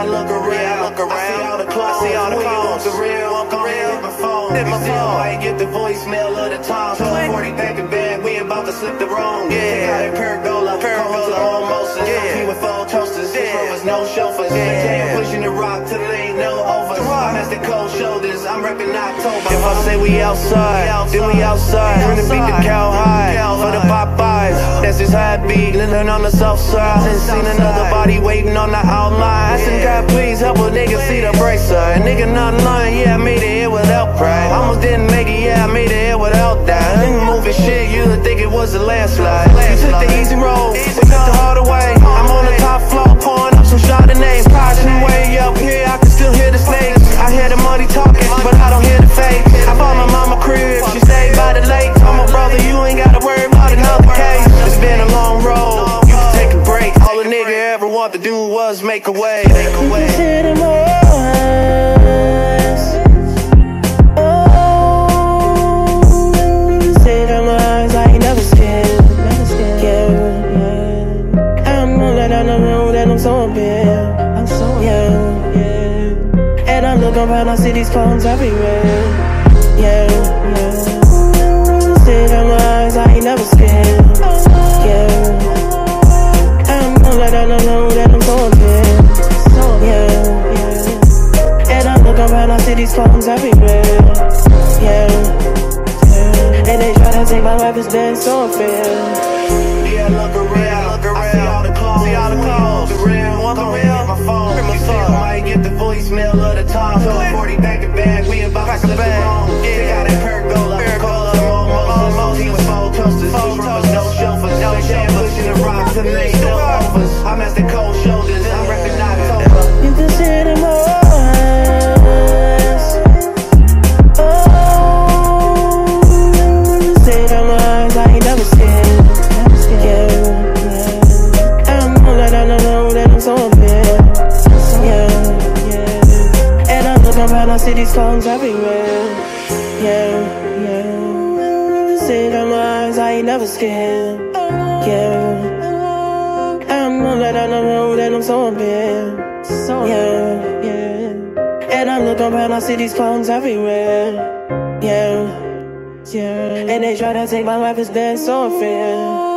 Yeah, I look around, I look around. I see all the clothes, I see all the clothes. The real, walk around, my phone. Hit my phone. I get the voicemail of the time. 40 back in bed, we about to slip the wrong. Yeah, got yeah, was no chauffeurs. Yeah, pushing the rock till there ain't no over. I'm as the cold shoulders, I'm repping October. If I say we outside, then we outside. Bring the beat the cow high for the Popeyes. That's his how it be. Living on the south side. Ain't seen another body waiting on the outline. I said, God, please help a nigga see the bright side. Nigga not lying, yeah, I made it here without pride. Almost didn't make it, yeah, I made it here without that. Nigga moving shit, you would think it was a landslide. You took the I'm all oh, that I know that I'm so bad. I'm so yeah, yeah. And I look around, I see these clones everywhere. Yeah, yeah. And I look around, I see these clones everywhere. Yeah, yeah. And they try to take my life, it's been so unfair. Yeah, look around, look around. I see all the calls, see all the calls. The real, walk around my phone. You see, I might get the voicemail of the time. So 40 back in back, we about to slip the wrong. Yeah, so unfair. Yeah, yeah. And I look around, I see these clones everywhere. Yeah, yeah. See my eyes. I ain't never scared. Yeah. I'm rolling down the road and I'm so unfair. Yeah, yeah. And I look around, I see these clones everywhere. Yeah, yeah. And they try to take my life, it's so unfair.